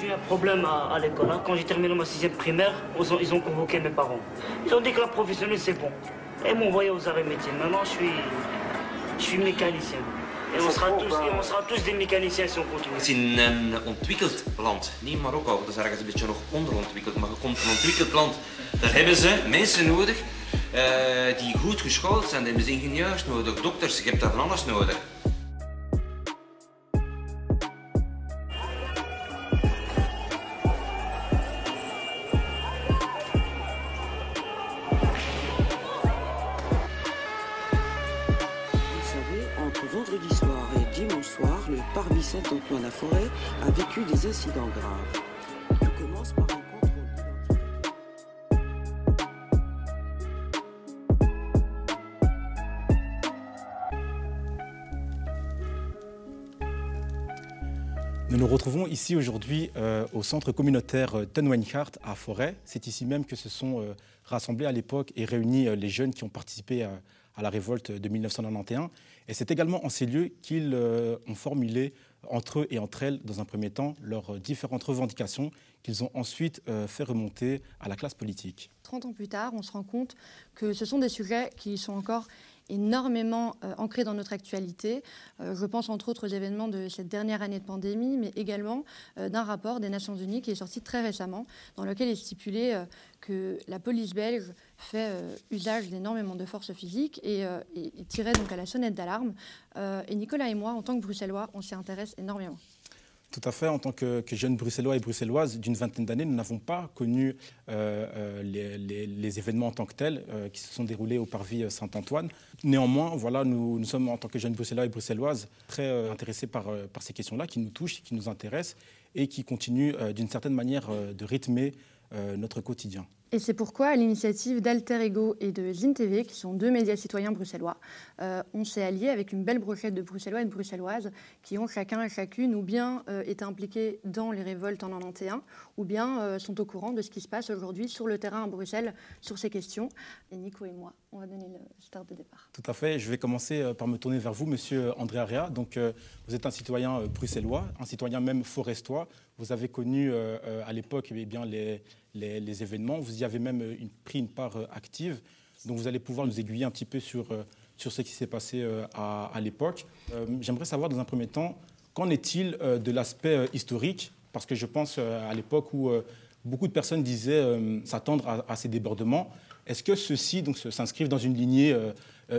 j'ai eu un problème à, l'école. Hein. Quand j'ai terminé ma sixième primaire, ils ont, convoqué mes parents. Ils ont dit que la professionnelle, c'est bon. Et ils m'ont envoyé aux arrêts métiers. Maintenant, je suis, je suis mécanicien. En on sera, tous, on sera tous des mécaniciens si on continue. Het is in een ontwikkeld land, niet Marokko, dat is ergens een beetje nog onderontwikkeld, maar je komt een ontwikkeld land. Daar hebben ze mensen nodig uh, die goed geschoold zijn. Daar hebben ze ingenieurs nodig, dokters, je hebt daar van alles nodig. Nous nous retrouvons ici aujourd'hui euh, au centre communautaire euh, Tenwenhart à Forêt. C'est ici même que se sont euh, rassemblés à l'époque et réunis les jeunes qui ont participé à, à la révolte de 1991. Et c'est également en ces lieux qu'ils ont formulé entre eux et entre elles, dans un premier temps, leurs différentes revendications qu'ils ont ensuite euh, fait remonter à la classe politique. 30 ans plus tard, on se rend compte que ce sont des sujets qui sont encore énormément euh, ancrés dans notre actualité. Euh, je pense entre autres aux événements de cette dernière année de pandémie, mais également d'un rapport des Nations Unies qui est sorti très récemment, dans lequel est stipulé que la police belge fait usage d'énormément de forces physiques et, et, tirait donc à la sonnette d'alarme. et Nicolas et moi, en tant que Bruxellois, on s'y intéresse énormément. Tout à fait. En tant que, jeunes bruxellois et bruxelloises d'une vingtaine d'années, nous n'avons pas connu euh, euh, les, événements en tant que tels euh, qui se sont déroulés au parvis Saint-Antoine. Néanmoins, voilà, nous, sommes en tant que jeunes bruxellois et bruxelloises très intéressés par, par ces questions-là qui nous touchent, qui nous intéressent et qui continuent d'une certaine manière de rythmer notre quotidien. Et c'est pourquoi, à l'initiative d'Alter Ego et de ZinTV, qui sont deux médias citoyens bruxellois, euh, on s'est allié avec une belle brochette de Bruxellois et de Bruxelloises qui ont chacun et chacune ou bien euh, été impliqués dans les révoltes en 91, ou bien euh, sont au courant de ce qui se passe aujourd'hui sur le terrain à Bruxelles sur ces questions. Et Nico et moi, on va donner le start de départ. Tout à fait. Je vais commencer par me tourner vers vous, monsieur André Aria. Donc, vous êtes un citoyen bruxellois, un citoyen même forestois. Vous avez connu à l'époque eh les les, événements. Vous y avez même euh, pris une part euh, active. Donc vous allez pouvoir nous aiguiller un petit peu sur, euh, sur ce qui s'est passé à, l'époque. J'aimerais savoir dans un premier temps, qu'en est-il de l'aspect historique? Parce que je pense à l'époque où beaucoup de personnes disaient s'attendre à, ces débordements. Est-ce que ceux-ci s'inscrivent dans une lignée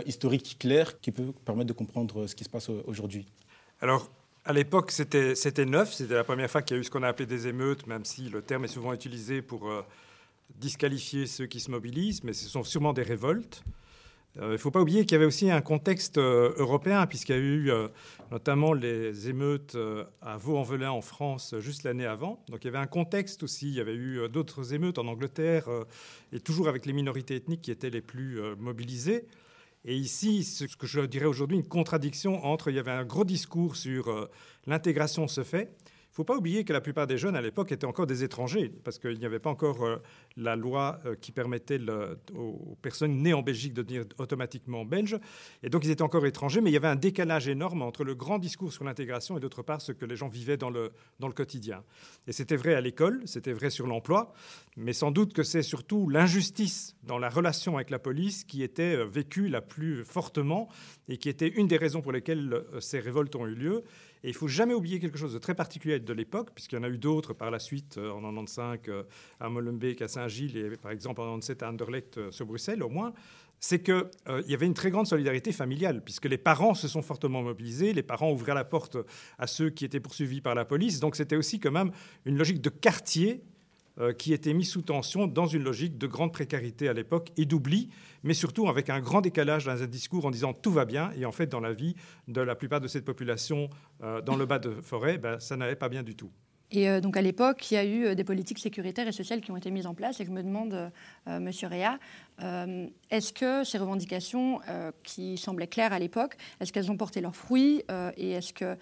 historique claire qui peut permettre de comprendre ce qui se passe aujourd'hui? Alors, à l'époque, c'était neuf. C'était la première fois qu'il y a eu ce qu'on a appelé des émeutes, même si le terme est souvent utilisé pour euh, disqualifier ceux qui se mobilisent, mais ce sont sûrement des révoltes. Euh, il ne faut pas oublier qu'il y avait aussi un contexte euh, européen, puisqu'il y a eu notamment les émeutes à Vaux-en-Velin en France juste l'année avant. Donc il y avait un contexte aussi. Il y avait eu d'autres émeutes en Angleterre, et toujours avec les minorités ethniques qui étaient les plus mobilisées. Et ici, ce que je dirais aujourd'hui, une contradiction entre, il y avait un gros discours sur euh, l'intégration se fait, faut pas oublier que la plupart des jeunes à l'époque étaient encore des étrangers, parce qu'il n'y avait pas encore euh, la loi euh, qui permettait aux personnes nées en Belgique de devenir automatiquement belges. Et donc ils étaient encore étrangers, mais il y avait un décalage énorme entre le grand discours sur l'intégration et d'autre part ce que les gens vivaient dans le, dans le quotidien. Et c'était vrai à l'école, c'était vrai sur l'emploi, mais sans doute que c'est surtout l'injustice dans la relation avec la police qui était euh, vécue la plus fortement et qui était une des raisons pour lesquelles ces révoltes ont eu lieu. Et il faut jamais oublier quelque chose de très particulier de l'époque, puisqu'il y en a eu d'autres par la suite, euh, en 95 euh, à Molenbeek, à Saint-Gilles, et par exemple en 97 à Anderlecht, euh, sur Bruxelles au moins, c'est qu'il y avait une très grande solidarité familiale, puisque les parents se sont fortement mobilisés, les parents ouvraient la porte à ceux qui étaient poursuivis par la police, donc c'était aussi quand même une logique de quartier qui était mis sous tension dans une logique de grande précarité à l'époque et d'oubli, mais surtout avec un grand décalage dans un discours en disant tout va bien, et en fait dans la vie de la plupart de cette population euh, dans le bas de forêt, ben, ça n'allait pas bien du tout. Et euh, donc à l'époque, il y a eu des politiques sécuritaires et sociales qui ont été mises en place. Et je me demande, Monsieur Réa, est-ce que ces revendications qui semblaient claires à l'époque, est-ce qu'elles ont porté leurs fruits Et est-ce que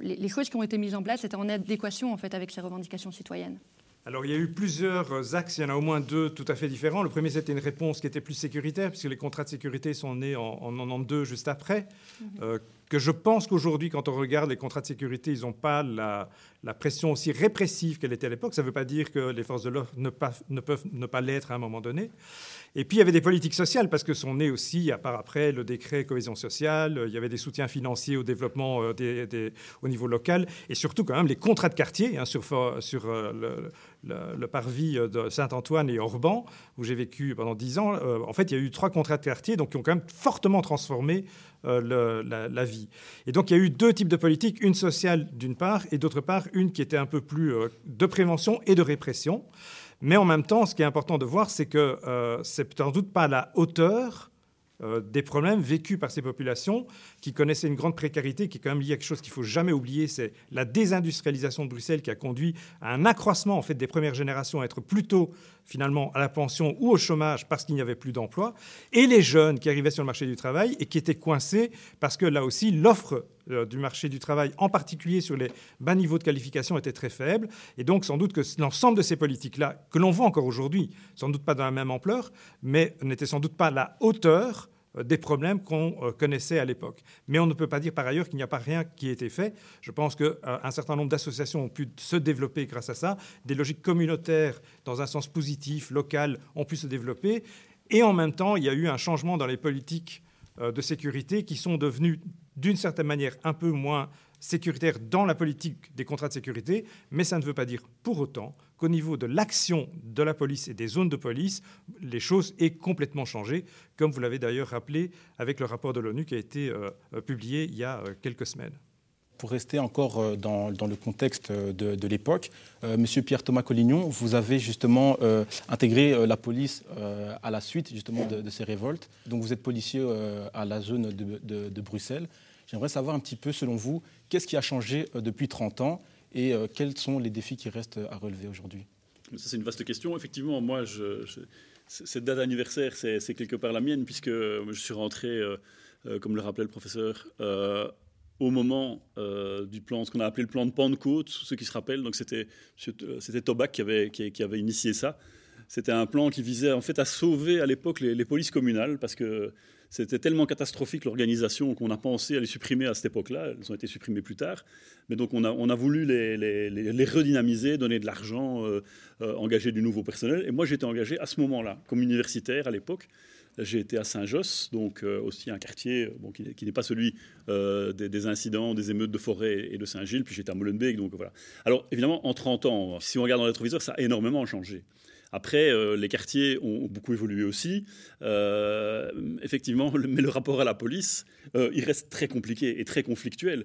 les, les, choses qui ont été mises en place étaient en adéquation en fait avec ces revendications citoyennes? Alors, il y a eu plusieurs axes, il y en a au moins deux tout à fait différents. Le premier, c'était une réponse qui était plus sécuritaire, puisque les contrats de sécurité sont nés en, en 92, juste après. Mhm. Euh, que je pense qu'aujourd'hui, quand on regarde les contrats de sécurité, ils n'ont pas la, pression aussi répressive qu'elle était à l'époque. Ça ne veut pas dire que les forces de l'ordre ne, peuvent ne pas l'être à un moment donné. Et puis il y avait des politiques sociales, parce que sont nés aussi, à part après le décret cohésion sociale, il y avait des soutiens financiers au développement euh, au niveau local, et surtout quand même les contrats de quartier hein, sur, euh, le, parvis de Saint-Antoine et Orban, où j'ai vécu pendant dix ans. Euh, en fait, il y a eu trois contrats de quartier, donc qui ont quand même fortement transformé la, vie. Et donc il y a eu deux types de politiques, une sociale d'une part, et d'autre part une qui était un peu plus de prévention et de répression. Mais en même temps, ce qui est important de voir, c'est que euh, c'est sans doute pas la hauteur euh, des problèmes vécus par ces populations qui connaissaient une grande précarité, qui est quand même lié à quelque chose qu'il faut jamais oublier, c'est la désindustrialisation de Bruxelles qui a conduit à un accroissement en fait des premières générations à être plutôt finalement à la pension ou au chômage parce qu'il n'y avait plus d'emploi, et les jeunes qui arrivaient sur le marché du travail et qui étaient coincés parce que là aussi l'offre euh, du marché du travail, en particulier sur les bas niveaux de qualification, était très faible. Et donc sans doute que l'ensemble de ces politiques-là, que l'on voit encore aujourd'hui, sans doute pas dans la même ampleur, mais n'étaient sans doute pas à la hauteur des problèmes qu'on euh, connaissait à l'époque. Mais on ne peut pas dire par ailleurs qu'il n'y a pas rien qui a été fait. Je pense qu'un euh, certain nombre d'associations ont pu se développer grâce à ça. Des logiques communautaires, dans un sens positif, local, ont pu se développer. Et en même temps, il y a eu un changement dans les politiques de sécurité qui sont devenues, d'une certaine manière, un peu moins sécuritaires dans la politique des contrats de sécurité. Mais ça ne veut pas dire pour autant qu'au niveau de l'action de la police et des zones de police, les choses aient complètement changé, comme vous l'avez d'ailleurs rappelé avec le rapport de l'ONU qui a été euh, euh, publié il y a euh, quelques semaines. Pour rester encore dans, le contexte de, l'époque, Monsieur Pierre-Thomas Collignon, vous avez justement intégré la police à la suite justement de, ces révoltes. Donc vous êtes policier à la zone de Bruxelles. J'aimerais savoir un petit peu, selon vous, qu'est-ce qui a changé depuis 30 ans et euh, quels sont les défis qui restent à relever aujourd'hui? Ça, c'est une vaste question. Effectivement, moi, cette date anniversaire, c'est quelque part la mienne, puisque je suis rentré, euh, euh, comme le rappelait le professeur, au moment du plan, ce qu'on a appelé le plan de Pentecôte, ceux qui se rappellent. Donc, c'était Tobac qui avait, qui, avait initié ça. C'était un plan qui visait en fait à sauver à l'époque les, les, polices communales, parce que c'était tellement catastrophique l'organisation qu'on a pensé à les supprimer à cette époque-là. Elles ont été supprimées plus tard. Mais donc on a, voulu les, redynamiser, donner de l'argent, euh, euh, engager du nouveau personnel. Et moi j'étais engagé à ce moment-là, comme universitaire à l'époque. J'ai été à Saint-Josse, donc euh, aussi un quartier qui, n'est pas celui des, des, incidents, des émeutes de forêt et de Saint-Gilles. Puis j'étais à Molenbeek, donc voilà. Alors évidemment, en 30 ans, si on regarde dans le rétroviseur, ça a énormément changé. Après, euh, les quartiers ont beaucoup évolué aussi. Euh, effectivement, mais le rapport à la police, euh, il reste très compliqué et très conflictuel.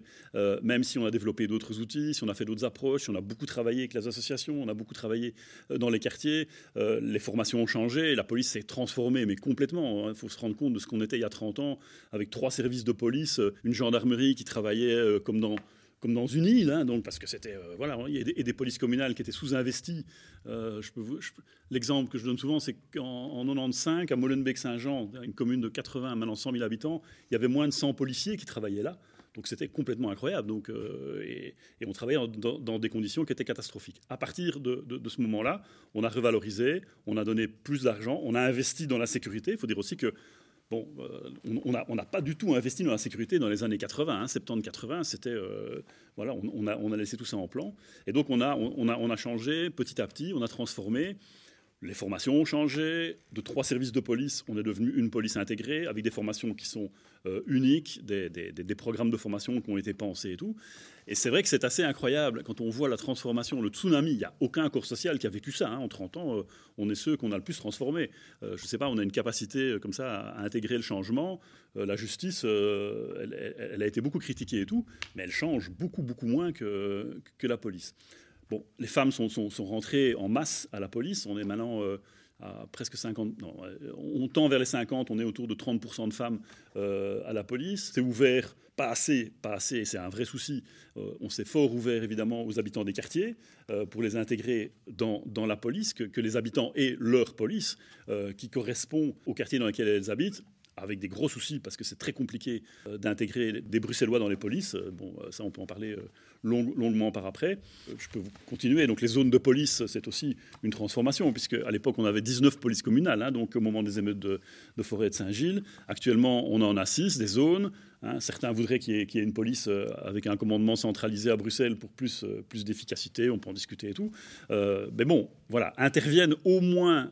même si on a développé d'autres outils, si on a fait d'autres approches, si on a beaucoup travaillé avec les associations, on a beaucoup travaillé dans les quartiers, les formations ont changé, la police s'est transformée, mais complètement. Il hein. faut se rendre compte de ce qu'on était il y a 30 ans, avec trois services de police, une gendarmerie qui travaillait comme dans comme dans une île, hein, donc parce que c'était euh, voilà, et des, polices communales qui étaient sous-investies. Euh, l'exemple que je donne souvent, c'est qu'en 95, à Molenbeek-Saint-Jean, une commune de 80 maintenant 100 000 habitants, il y avait moins de 100 policiers qui travaillaient là. Donc c'était complètement incroyable. Donc, euh, et, on travaillait dans, des conditions qui étaient catastrophiques. À partir de ce moment-là, on a revalorisé, on a donné plus d'argent, on a investi dans la sécurité. Il faut dire aussi que Bon, euh, on n'a pas du tout investi dans la sécurité dans les années 80, 70-80, c'était euh, voilà, on, a, laissé tout ça en plan. Et donc on a, on, a, on a changé petit à petit, on a transformé. Les formations ont changé. De trois services de police, on est devenu une police intégrée, avec des formations qui sont euh, uniques, des, programmes de formation qui ont été pensés et tout. Et c'est vrai que c'est assez incroyable quand on voit la transformation, le tsunami. Il n'y a aucun corps social qui a vécu ça. Hein. En 30 ans, euh, on est ceux qu'on a le plus transformé. Euh, je ne sais pas, on a une capacité comme ça à, intégrer le changement. la justice, elle, a été beaucoup critiquée et tout, mais elle change beaucoup, beaucoup moins que, que la police. Bon, les femmes sont, rentrées en masse à la police. On est maintenant euh, à presque 50. Non, euh, on tend vers les 50. On est autour de 30% de femmes euh, à la police. C'est ouvert, pas assez, pas assez. C'est un vrai souci. on s'est fort ouvert évidemment aux habitants des quartiers pour les intégrer dans, la police, que, que, les habitants aient leur police qui correspond au quartier dans lequel elles habitent avec des gros soucis parce que c'est très compliqué d'intégrer des Bruxellois dans les polices. Bon, ça, on peut en parler longuement par après. Euh, je peux continuer. Donc les zones de police, c'est aussi une transformation, puisque à l'époque on avait 19 polices communales, hein, donc au moment des émeutes de, de forêt de Saint-Gilles. Actuellement, on en a 6, des zones, Hein. certains voudraient qu'il y, ait une police euh, avec un commandement centralisé à Bruxelles pour plus, euh, d'efficacité, on peut en discuter et tout. Euh, mais bon, voilà, interviennent au moins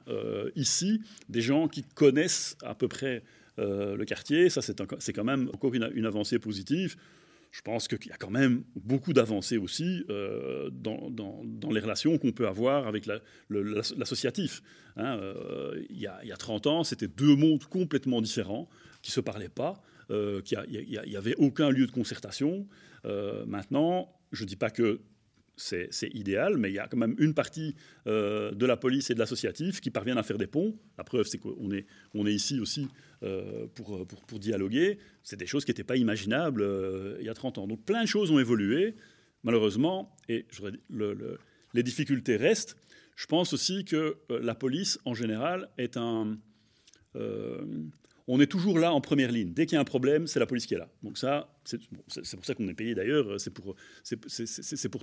ici des gens qui connaissent à peu près le quartier. Ça, c'est quand même encore une, avancée positive. Je pense qu'il y a quand même beaucoup d'avancées aussi dans, les relations qu'on peut avoir avec l'associatif. Hein. il, a, il y a 30 ans, c'était deux mondes complètement différents qui ne se parlaient pas euh, qu'il n'y avait aucun lieu de concertation. Euh, maintenant, je ne dis pas que c'est idéal, mais il y a quand même une partie euh, de la police et de l'associatif qui parviennent à faire des ponts. La preuve, c'est qu'on est, ici aussi euh, pour, pour, pour, dialoguer. C'est des choses qui n'étaient pas imaginables il y a 30 ans. Donc plein de choses ont évolué, malheureusement, et les difficultés restent. Je pense aussi que la police, en général, est un on est toujours là en première ligne. Dès qu'il y a un problème, c'est la police qui est là. Donc ça, c'est pour ça qu'on est payé d'ailleurs, c'est pour,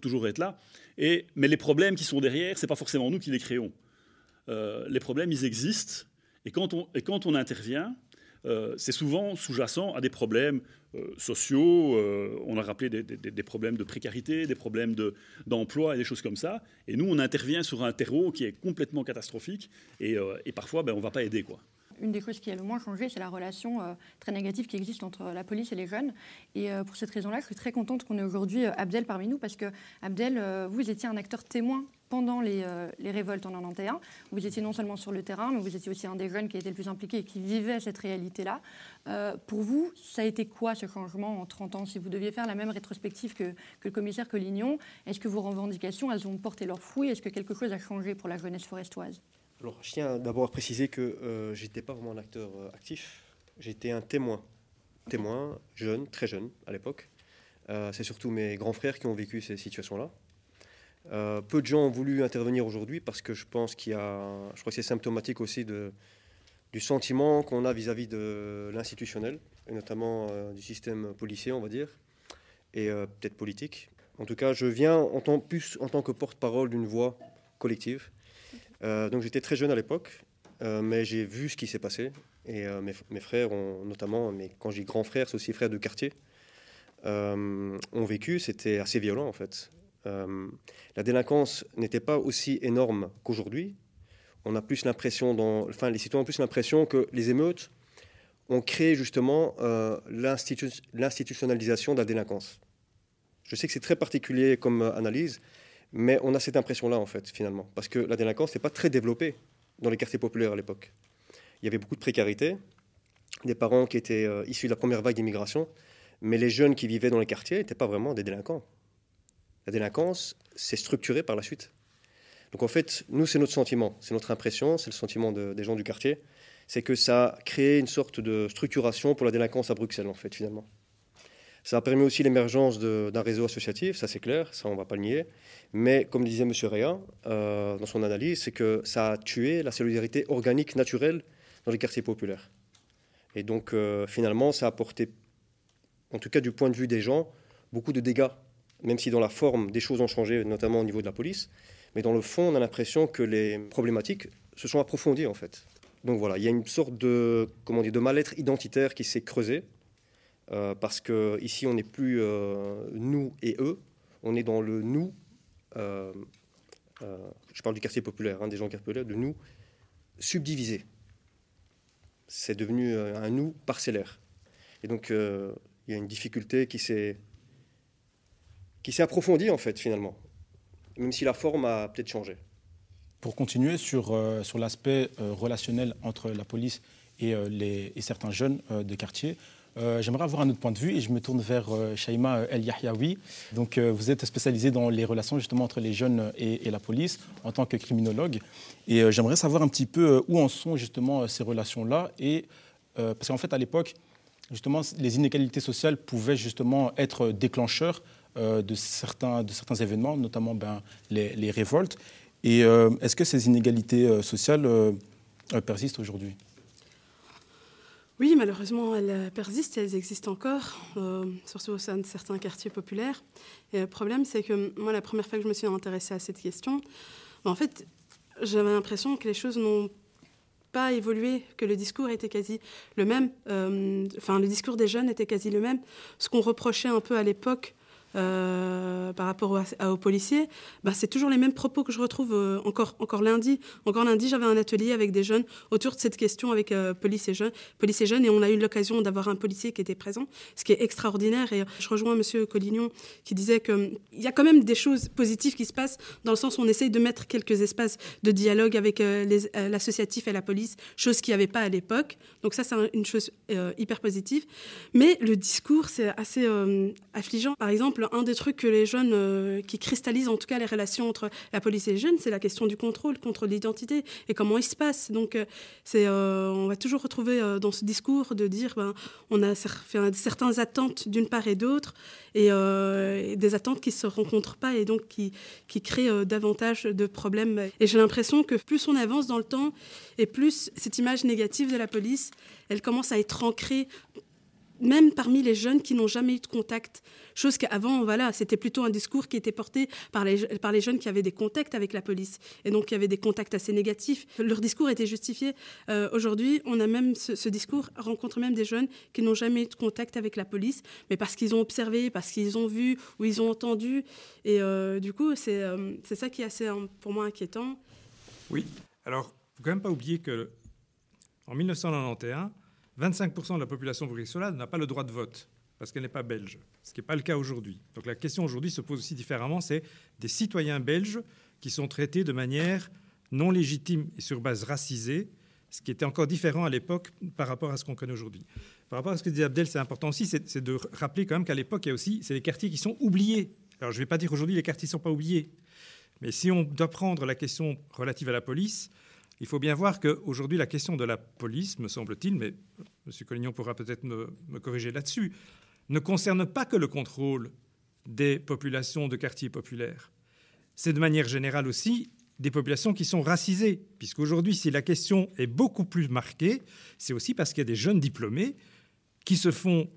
toujours être là. Et, mais les problèmes qui sont derrière, c'est pas forcément nous qui les créons. Euh, les problèmes, ils existent. Et quand on, et quand on intervient, euh, c'est souvent sous-jacent à des problèmes euh, sociaux. on a rappelé des, problèmes de précarité, des problèmes d'emploi et des choses comme ça. Et nous, on intervient sur un terreau qui est complètement catastrophique. Et, parfois, ben, on ne va pas aider. quoi une des choses qui a le moins changé, c'est la relation euh, très négative qui existe entre la police et les jeunes. Et euh, pour cette raison-là, je suis très contente qu'on ait aujourd'hui euh, Abdel parmi nous, parce que Abdel, vous étiez un acteur témoin pendant les, révoltes en 91. Vous étiez non seulement sur le terrain, mais vous étiez aussi un des jeunes qui était le plus impliqué et qui vivait cette réalité-là. pour vous, ça a été quoi ce changement en 30 ans? Si vous deviez faire la même rétrospective que, que le commissaire Collignon, est-ce que vos revendications, elles ont porté leurs fruits? Est-ce que quelque chose a changé pour la jeunesse forestoise? Je tiens d'abord à préciser que euh, je n'étais pas vraiment un acteur euh, actif, j'étais un témoin. Témoin, jeune, très jeune à l'époque. Euh, c'est surtout mes grands frères qui ont vécu ces situations-là. peu de gens ont voulu intervenir aujourd'hui parce que je pense qu'il y a. Je crois que c'est symptomatique aussi du sentiment qu'on a vis-à-vis de l'institutionnel, et notamment du système policier, on va dire, et peut-être politique. En tout cas, je viens en tant, plus en tant que porte-parole d'une voix collective euh, donc j'étais très jeune à l'époque, euh, mais j'ai vu ce qui s'est passé. Et euh, mes, frères, notamment, mais quand dis grands frères, c'est aussi frères de quartier, ont vécu. C'était assez violent en fait. la délinquance n'était pas aussi énorme qu'aujourd'hui. On a plus l'impression, enfin les citoyens ont plus l'impression que les émeutes ont créé justement l'institutionnalisation de la délinquance. Je sais que c'est très particulier comme analyse, mais on a cette impression-là, en fait, finalement. Parce que la délinquance n'est pas très développée dans les quartiers populaires à l'époque. Il y avait beaucoup de précarité, des parents qui étaient euh, issus de la première vague d'immigration, mais les jeunes qui vivaient dans les quartiers n'étaient pas vraiment des délinquants. La délinquance s'est structurée par la suite. Donc en fait, nous, c'est notre sentiment, c'est notre impression, c'est le sentiment des gens du quartier, c'est que ça a créé une sorte de structuration pour la délinquance à Bruxelles, en fait, finalement. Ça a permis aussi l'émergence d'un réseau associatif, ça c'est clair, ça on ne va pas le nier. Mais comme disait M. Réa euh, dans son analyse, c'est que ça a tué la solidarité organique naturelle dans les quartiers populaires. Et donc euh, finalement, ça a apporté, en tout cas du point de vue des gens, beaucoup de dégâts, même si dans la forme des choses ont changé, notamment au niveau de la police. Mais dans le fond, on a l'impression que les problématiques se sont approfondies en fait. Donc voilà, il y a une sorte de, de mal-être identitaire qui s'est creusé euh, parce que ici on n'est plus euh, nous et eux, on est dans le nous. Euh, je parle du quartier populaire, hein, des gens populaires, de nous subdivisés. C'est devenu un nous parcellaire. Et donc il y a une difficulté qui s'est qui s'est approfondie en fait finalement, même si la forme a peut-être changé. Pour continuer sur, sur l'aspect relationnel entre la police et, les, et certains jeunes de quartier, euh, j'aimerais avoir un autre point de vue et je me tourne vers euh, Shaima El Yahyaoui. Donc, euh, vous êtes spécialisé dans les relations justement entre les jeunes et, la police en tant que criminologue. Et j'aimerais savoir un petit peu où en sont justement ces relations-là. Et parce qu'en fait, à l'époque, justement, les inégalités sociales pouvaient justement être déclencheurs de, certains, de certains événements, notamment ben, les, les, révoltes. Et est-ce que ces inégalités sociales persistent aujourd'hui? Oui, malheureusement, elles persistent et elles existent encore, euh, surtout au sein de certains quartiers populaires. Et le problème, c'est que moi, la première fois que je me suis intéressée à cette question, en fait, j'avais l'impression que les choses n'ont pas évolué, que le discours était quasi le même. Euh, le discours des jeunes était quasi le même. Ce qu'on reprochait un peu à l'époque euh, par rapport aux policiers, bah, c'est toujours les mêmes propos que je retrouve euh, encore, encore lundi. Encore lundi, j'avais un atelier avec des jeunes autour de cette question avec euh, police, et jeunes, police et jeunes, et on a eu l'occasion d'avoir un policier qui était présent, ce qui est extraordinaire. Et je rejoins Monsieur Collignon qui disait qu'il y a quand même des choses positives qui se passent dans le sens où on essaye de mettre quelques espaces de dialogue avec l'associatif et la police, chose qu'il n'y avait pas à l'époque. Donc ça, c'est une chose hyper positive. Mais le discours, c'est assez affligeant. Par exemple, un des trucs que les jeunes, euh, qui cristallisent en tout cas les relations entre la police et les jeunes, c'est la question du contrôle, contrôle d'identité et comment il se passe. Donc, euh, euh, on va toujours retrouver dans ce discours de dire, ben, on a certaines attentes d'une part et d'autre, et, des attentes qui ne se rencontrent pas et donc qui, qui créent davantage de problèmes. Et j'ai l'impression que plus on avance dans le temps, et plus cette image négative de la police, elle commence à être ancrée même parmi les jeunes qui n'ont jamais eu de contact. Chose qu'avant, voilà, c'était plutôt un discours qui était porté par les, par les jeunes qui avaient des contacts avec la police et donc qui avaient des contacts assez négatifs. Leur discours était justifié. Euh, aujourd'hui, on a même ce, discours rencontre même des jeunes qui n'ont jamais eu de contact avec la police, mais parce qu'ils ont observé, parce qu'ils ont vu ou ils ont entendu. Et euh, du coup, c'est euh, ça qui est assez pour moi inquiétant. Oui. Alors, faut quand même pas oublier que en 1991 25% de la population bruxelloise n'a pas le droit de vote parce qu'elle n'est pas belge, ce qui n'est pas le cas aujourd'hui. Donc la question aujourd'hui se pose aussi différemment, c'est des citoyens belges qui sont traités de manière non légitime et sur base racisée, ce qui était encore différent à l'époque par rapport à ce qu'on connaît aujourd'hui. Par rapport à ce que dit Abdel, c'est important aussi, c'est de rappeler quand même qu'à l'époque, il y a aussi, c'est les quartiers qui sont oubliés. Alors je ne vais pas dire aujourd'hui les quartiers ne sont pas oubliés, mais si on doit prendre la question relative à la police, il faut bien voir qu'aujourd'hui, la question de la police, me semble-t-il, mais M. Collignon pourra peut-être me, corriger là-dessus, ne concerne pas que le contrôle des populations de quartiers populaires. C'est de manière générale aussi des populations qui sont racisées, puisqu'aujourd'hui, si la question est beaucoup plus marquée, c'est aussi parce qu'il y a des jeunes diplômés qui se font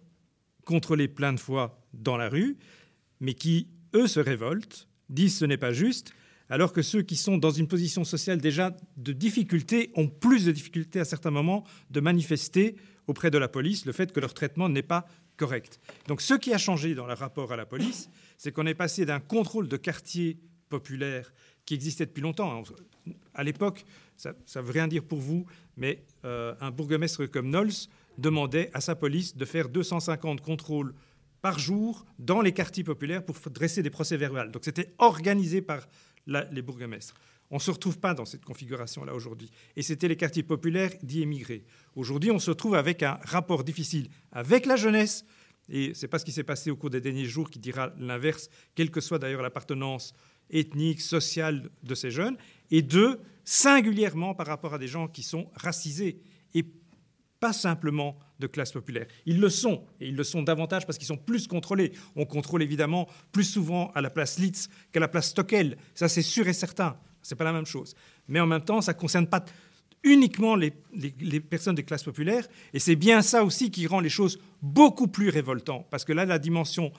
contrôler plein de fois dans la rue, mais qui, eux, se révoltent, disent ce n'est pas juste, alors que ceux qui sont dans une position sociale déjà de difficulté ont plus de difficultés à certains moments de manifester auprès de la police le fait que leur traitement n'est pas correct. Donc ce qui a changé dans le rapport à la police, c'est qu'on est passé d'un contrôle de quartier populaire qui existait depuis longtemps. À l'époque, ça ne veut rien dire pour vous, mais euh, un bourgmestre comme Knowles demandait à sa police de faire 250 contrôles par jour dans les quartiers populaires pour dresser des procès verbaux. Donc c'était organisé par les bourgmestres. On ne se retrouve pas dans cette configuration-là aujourd'hui. Et c'était les quartiers populaires dits émigrés. Aujourd'hui, on se retrouve avec un rapport difficile avec la jeunesse. Et ce n'est pas ce qui s'est passé au cours des derniers jours qui dira l'inverse, quelle que soit d'ailleurs l'appartenance ethnique, sociale de ces jeunes. Et deux, singulièrement par rapport à des gens qui sont racisés et pas simplement de classe populaire. Ils le sont, et ils le sont davantage parce qu'ils sont plus contrôlés. On contrôle évidemment plus souvent à la place Litz qu'à la place Stockel, ça c'est sûr et certain, c'est pas la même chose. Mais en même temps, ça ne concerne pas uniquement les, les, personnes des classes populaires, et c'est bien ça aussi qui rend les choses beaucoup plus révoltantes, parce que là, la dimension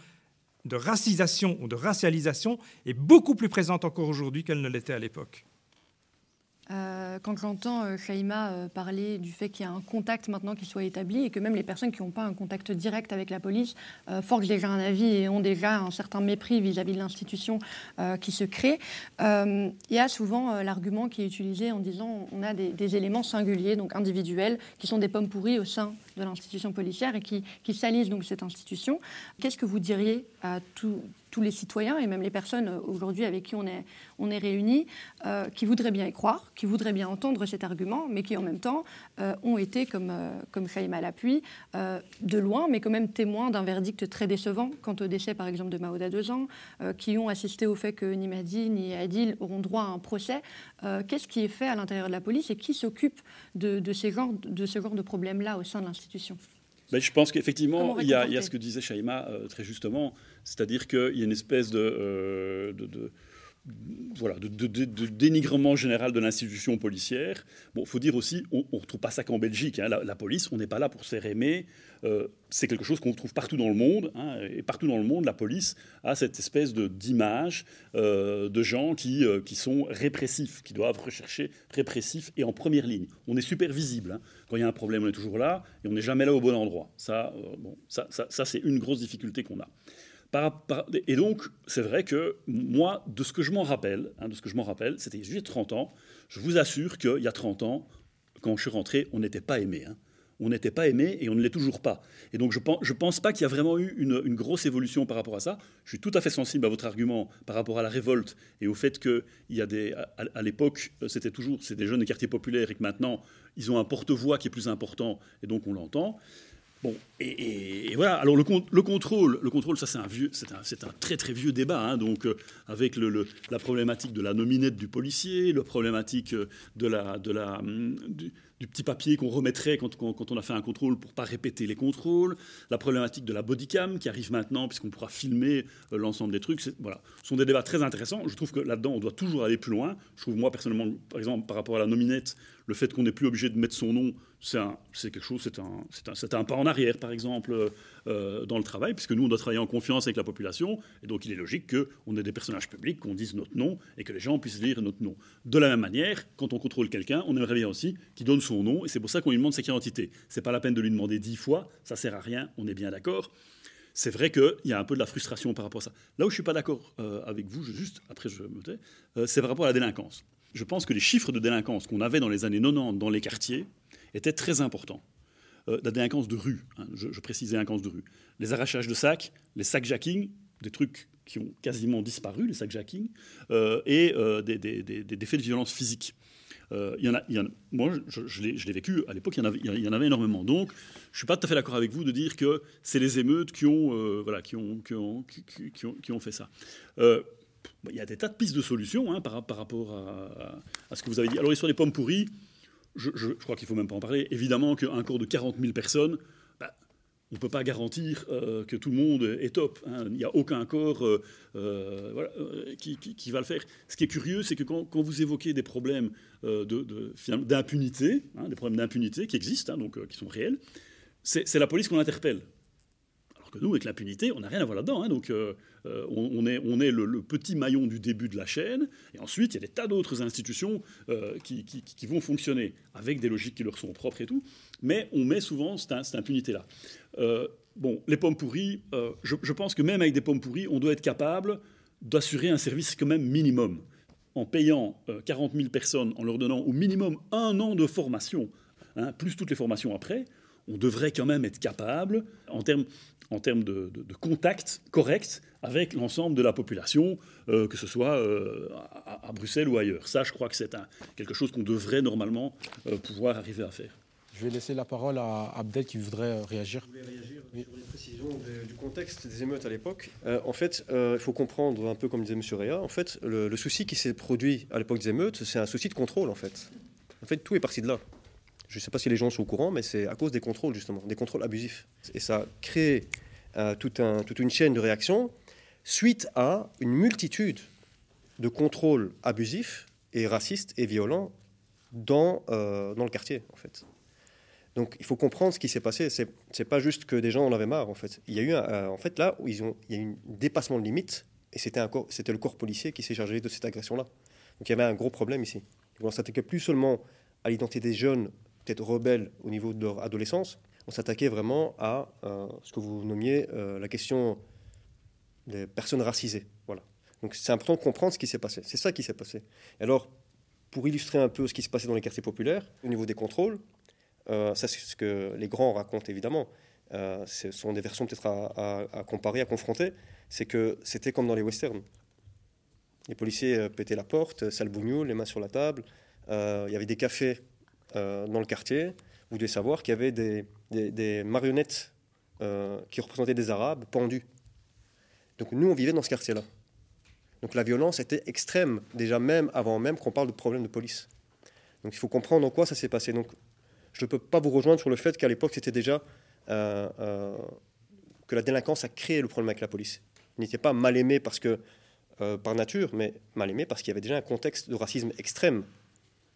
de racisation ou de racialisation est beaucoup plus présente encore aujourd'hui qu'elle ne l'était à l'époque. Euh, quand j'entends euh, euh, parler du fait qu'il y a un contact maintenant qui soit établi et que même les personnes qui n'ont pas un contact direct avec la police forgent déjà un avis et ont déjà un certain mépris vis-à-vis de l'institution qui se crée, il y a souvent l'argument qui est utilisé en disant on a des, des, éléments singuliers, donc individuels, qui sont des pommes pourries au sein de l'institution policière et qui, qui salissent donc cette institution. Qu'est-ce que vous diriez à tout tous les citoyens et même les personnes euh, aujourd'hui avec qui on est, réunis, euh, qui voudraient bien y croire, qui voudraient bien entendre cet argument, mais qui en même temps euh, ont été, comme, comme Chaïma de loin, mais quand même témoins d'un verdict très décevant quant au décès, par exemple, de Maouda deux ans, qui ont assisté au fait que ni Madi ni Adil auront droit à un procès. Qu'est-ce qui est fait à l'intérieur de la police et qui s'occupe de, de, ce genre de problèmes-là au sein de l'institution? Ben, je pense qu'effectivement, il, y a ce que disait Shaima très justement, c'est-à-dire qu'il y a une espèce de, euh, voilà, de, dénigrement général de l'institution policière. Bon, faut dire aussi, on ne retrouve pas ça qu'en Belgique. Hein. La, police, on n'est pas là pour se faire aimer. Euh, c'est quelque chose qu'on trouve partout dans le monde. Hein. et partout dans le monde, la police a cette espèce d'image euh, de gens qui, euh, qui sont répressifs, qui doivent rechercher répressifs et en première ligne. On est super visible. Hein. Quand il y a un problème, on est toujours là et on n'est jamais là au bon endroit. Ça, bon, ça, ça c'est une grosse difficulté qu'on a et donc, c'est vrai que moi, de ce que je m'en rappelle, hein, de ce que je m'en rappelle, c'était juste 30 ans. Je vous assure qu'il y a 30 ans, quand je suis rentré, on n'était pas aimé. Hein. On n'était pas aimé et on ne l'est toujours pas. Et donc, je pense, pense pas qu'il y a vraiment eu une, grosse évolution par rapport à ça. Je suis tout à fait sensible à votre argument par rapport à la révolte et au fait qu'il y a des, à, l'époque, c'était toujours, c'est des jeunes des quartiers populaires et que maintenant, ils ont un porte-voix qui est plus important et donc on l'entend. Bon, et, voilà. Alors le, le, contrôle, le contrôle, ça c'est un vieux, c'est un, très très vieux débat. Hein, donc euh, avec la problématique de la nominette du policier, la problématique euh, de la, hum, du petit papier qu'on remettrait quand, quand, on a fait un contrôle pour pas répéter les contrôles, la problématique de la bodycam qui arrive maintenant puisqu'on pourra filmer euh, l'ensemble des trucs. Voilà, ce sont des débats très intéressants. Je trouve que là-dedans, on doit toujours aller plus loin. Je trouve moi personnellement, par exemple, par rapport à la nominette, le fait qu'on n'est plus obligé de mettre son nom, c'est quelque chose, c'est un, pas en arrière, par exemple, euh, dans le travail, puisque nous, on doit travailler en confiance avec la population, et donc il est logique qu'on ait des personnages publics, qu'on dise notre nom, et que les gens puissent lire notre nom. De la même manière, quand on contrôle quelqu'un, on aimerait bien aussi qu'il donne son nom, et c'est pour ça qu'on lui demande sa identité. C'est pas la peine de lui demander dix fois, ça sert à rien, on est bien d'accord. C'est vrai qu'il y a un peu de la frustration par rapport à ça. Là où je suis pas d'accord euh, avec vous, juste après je me tais, euh, c'est par rapport à la délinquance. Je pense que les chiffres de délinquance qu'on avait dans les années 90 dans les quartiers étaient très importants. Euh, la délinquance de rue, hein, je, je, précise délinquance de rue. Les arrachages de sacs, les sacs jacking, des trucs qui ont quasiment disparu, les sacs jacking, et des, des, des, faits de violence physique. Euh, y en a, moi, je, l'ai vécu à l'époque, il, il, y en avait énormément. Donc, je ne suis pas tout à fait d'accord avec vous de dire que c'est les émeutes euh, qui, ont, qui ont fait ça. Il y a des tas de pistes de solutions hein, par, rapport à, ce que vous avez dit. Alors, sur les pommes pourries, je, crois qu'il ne faut même pas en parler. Évidemment qu'un cours de 40 000 personnes, on ne peut pas garantir euh, que tout le monde est top. Hein. Il n'y a aucun corps euh, euh, qui, va le faire. Ce qui est curieux, c'est que quand, vous évoquez des problèmes d'impunité, hein, des problèmes d'impunité qui existent, donc qui sont réels, c'est la police qu'on interpelle nous, avec l'impunité, on n'a rien à voir là-dedans. Hein. donc, euh, euh, on, est, on est le, petit maillon du début de la chaîne. Et ensuite, il y a des tas d'autres institutions euh, qui, vont fonctionner avec des logiques qui leur sont propres et tout. Mais on met souvent cette, impunité-là. bon, les pommes pourries, je, je, pense que même avec des pommes pourries, on doit être capable d'assurer un service quand même minimum. En payant 40 000 personnes, en leur donnant au minimum un an de formation, hein, plus toutes les formations après, on devrait quand même être capable, en termes en termes de, contact correct avec l'ensemble de la population, euh, que ce soit euh, à, Bruxelles ou ailleurs. Ça, je crois que c'est quelque chose qu'on devrait normalement euh, pouvoir arriver à faire. Je vais laisser la parole à Abdel qui voudrait réagir. Je voulais réagir sur les précisions du contexte des émeutes à l'époque. en fait, il faut comprendre, un peu comme disait M. Réa, en fait, le, le souci qui s'est produit à l'époque des émeutes, c'est un souci de contrôle, en fait. En fait, tout est parti de là. Je ne sais pas si les gens sont au courant, mais c'est à cause des contrôles, justement, des contrôles abusifs. Et ça crée euh, toute une chaîne de réactions suite à une multitude de contrôles abusifs et racistes et violents dans, euh, le quartier, en fait. Donc il faut comprendre ce qui s'est passé. C'est n'est pas juste que des gens en avaient marre, en fait. Il y a eu, euh, en fait, là, où il y a eu un dépassement de limite, et c'était le corps policier qui s'est chargé de cette agression-là. Donc il y avait un gros problème ici. On s'attaquait plus seulement à l'identité des jeunes peut-être rebelles au niveau de leur adolescence, on s'attaquait vraiment à euh, ce que vous nommiez euh, la question des personnes racisées. Voilà. Donc c'est important de comprendre ce qui s'est passé. C'est ça qui s'est passé. alors, pour illustrer un peu ce qui se passait dans les quartiers populaires, au niveau des contrôles, euh, ça c'est ce que les grands racontent évidemment, ce sont des versions peut-être à, comparer, à confronter, c'est que c'était comme dans les westerns. Les policiers pétaient la porte, sale les mains sur la table, il y avait des cafés euh, dans le quartier, vous devez savoir qu'il y avait des, marionnettes euh, qui représentaient des Arabes pendus. Donc nous, on vivait dans ce quartier-là. Donc la violence était extrême, déjà même avant même qu'on parle de problème de police. Donc il faut comprendre en quoi ça s'est passé. Donc je ne peux pas vous rejoindre sur le fait qu'à l'époque, c'était déjà euh, que la délinquance a créé le problème avec la police. Il n'était pas mal aimé parce que par nature, mais mal aimé parce qu'il y avait déjà un contexte de racisme extrême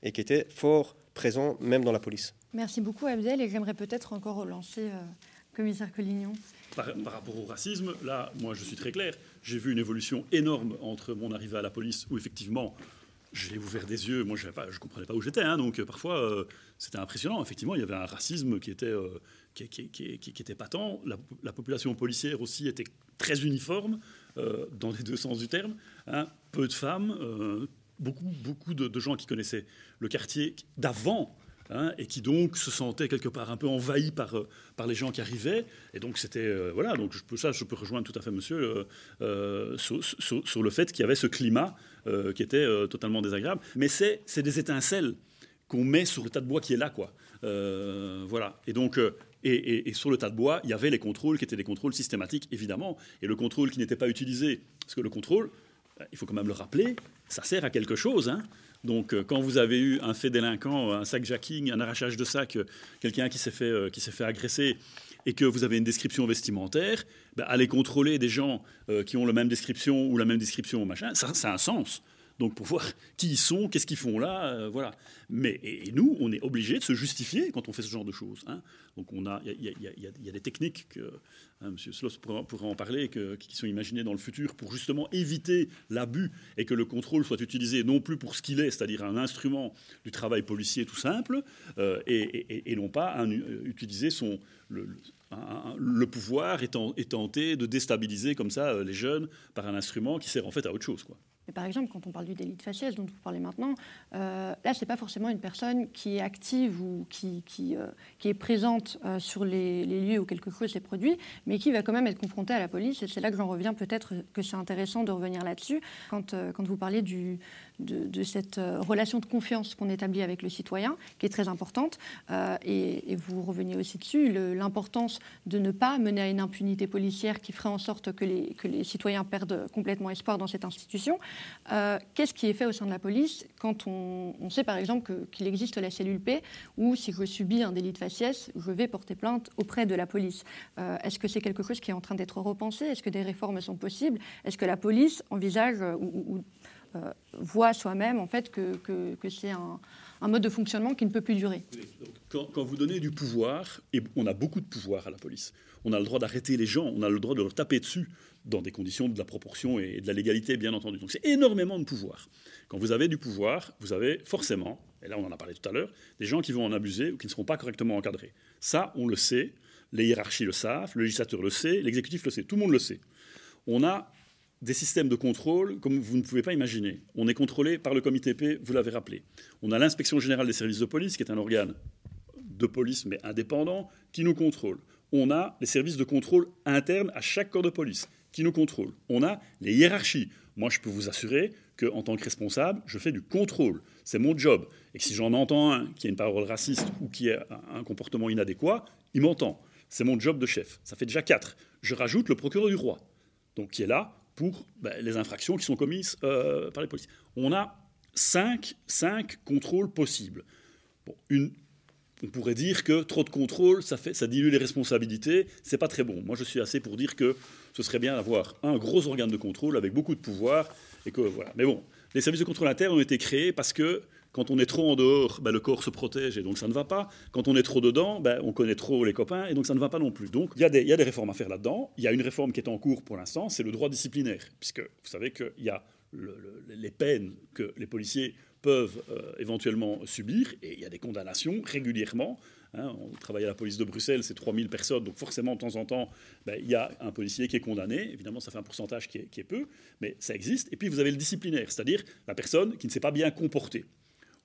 et qui était fort présent même dans la police. Merci beaucoup Abdel et j'aimerais peut-être encore relancer euh, commissaire Collignon. Par, rapport au racisme, là, moi je suis très clair, j'ai vu une évolution énorme entre mon arrivée à la police où effectivement j'ai ouvert des yeux, moi je ne comprenais pas où j'étais, hein, donc parfois euh, c'était impressionnant, effectivement il y avait un racisme qui était, euh, qui, était patent, la, population policière aussi était très uniforme dans les deux sens du terme, hein. peu de femmes, beaucoup, beaucoup de, gens qui connaissaient le quartier d'avant Hein, et qui donc se sentait quelque part un peu envahi par, euh, par les gens qui arrivaient. Et donc c'était euh, voilà, donc je peux ça, je peux rejoindre tout à fait Monsieur euh, sur, le fait qu'il y avait ce climat qui était totalement désagréable. Mais c'est des étincelles qu'on met sur le tas de bois qui est là, quoi. voilà. Et donc et, sur le tas de bois, il y avait les contrôles qui étaient des contrôles systématiques, évidemment. Et le contrôle qui n'était pas utilisé, parce que le contrôle, il faut quand même le rappeler, ça sert à quelque chose. Hein. Donc, euh, quand vous avez eu un fait délinquant, un sac jacking, un arrachage de sac, euh, quelqu'un qui s'est fait, euh, qui s'est fait agresser, et que vous avez une description vestimentaire, ben, aller contrôler des gens qui ont la même description ou la même description, machin, ça a un sens donc pour voir qui ils sont, qu'est-ce qu'ils font là, euh, voilà. Mais et, nous, on est obligé de se justifier quand on fait ce genre de choses. Hein. Donc on a, il y, a des techniques que hein, M. Sloss pourra, en parler, qui sont imaginées dans le futur pour justement éviter l'abus et que le contrôle soit utilisé non plus pour ce qu'il est, c'est-à-dire un instrument du travail policier tout simple, euh, et, non pas euh, utiliser son le, pouvoir et, tenter de déstabiliser comme ça les jeunes par un instrument qui sert en fait à autre chose. Quoi par exemple, quand on parle du délit de faciès dont vous parlez maintenant, euh, là, ce n'est pas forcément une personne qui est active ou qui, euh, est présente euh, sur les, lieux où quelque chose s'est produit, mais qui va quand même être confrontée à la police. Et c'est là que j'en reviens peut-être que c'est intéressant de revenir là-dessus. Quand vous parlez du, de, cette euh, relation de confiance qu'on établit avec le citoyen, qui est très importante. Euh, et, vous reveniez aussi dessus, l'importance de ne pas mener à une impunité policière qui ferait en sorte que les, que les citoyens perdent complètement espoir dans cette institution. Euh, qu'est-ce qui est fait au sein de la police quand on, sait par exemple qu'il existe la cellule P, où si je subis un délit de faciès, je vais porter plainte auprès de la police? Est-ce que c'est quelque chose qui est en train d'être repensé? Est-ce que des réformes sont possibles? Est-ce que la police envisage ou euh, voit soi-même en fait que, c'est un, mode de fonctionnement qui ne peut plus durer. quand, vous donnez du pouvoir, et on a beaucoup de pouvoir à la police, on a le droit d'arrêter les gens, on a le droit de leur taper dessus dans des conditions de la proportion et de la légalité, bien entendu. Donc c'est énormément de pouvoir. Quand vous avez du pouvoir, vous avez forcément, et là on en a parlé tout à l'heure, des gens qui vont en abuser ou qui ne seront pas correctement encadrés. Ça, on le sait, les hiérarchies le savent, le législateur le sait, l'exécutif le sait, tout le monde le sait. On a des systèmes de contrôle comme vous ne pouvez pas imaginer. On est contrôlé par le comité P, vous l'avez rappelé. On a l'inspection générale des services de police, qui est un organe de police mais indépendant, qui nous contrôle. On a les services de contrôle internes à chaque corps de police, qui nous contrôlent. On a les hiérarchies. Moi, je peux vous assurer qu'en tant que responsable, je fais du contrôle. C'est mon job. Et si j'en entends un qui a une parole raciste ou qui a un comportement inadéquat, il m'entend. C'est mon job de chef. Ça fait déjà quatre. Je rajoute le procureur du roi, donc qui est là pour ben, les infractions qui sont commises euh, par les policiers. On a cinq, contrôles possibles. une, on pourrait dire que trop de contrôle, ça, ça dilue les responsabilités, c'est pas très bon. Moi, je suis assez pour dire que ce serait bien d'avoir un gros organe de contrôle avec beaucoup de pouvoir, et que voilà. Mais bon, les services de contrôle interne ont été créés parce que quand on est trop en dehors, ben, le corps se protège et donc ça ne va pas. Quand on est trop dedans, ben, on connaît trop les copains et donc ça ne va pas non plus. Donc il y, a des réformes à faire là-dedans. Il y a une réforme qui est en cours pour l'instant, c'est le droit disciplinaire. Puisque vous savez qu'il y a les peines que les policiers peuvent euh, éventuellement subir et il y a des condamnations régulièrement. Hein. on travaille à la police de Bruxelles, c'est 3000 personnes, donc forcément, de temps en temps, ben, il y a un policier qui est condamné. Évidemment, ça fait un pourcentage qui est peu, mais ça existe. Et puis, vous avez le disciplinaire, c'est-à-dire la personne qui ne s'est pas bien comportée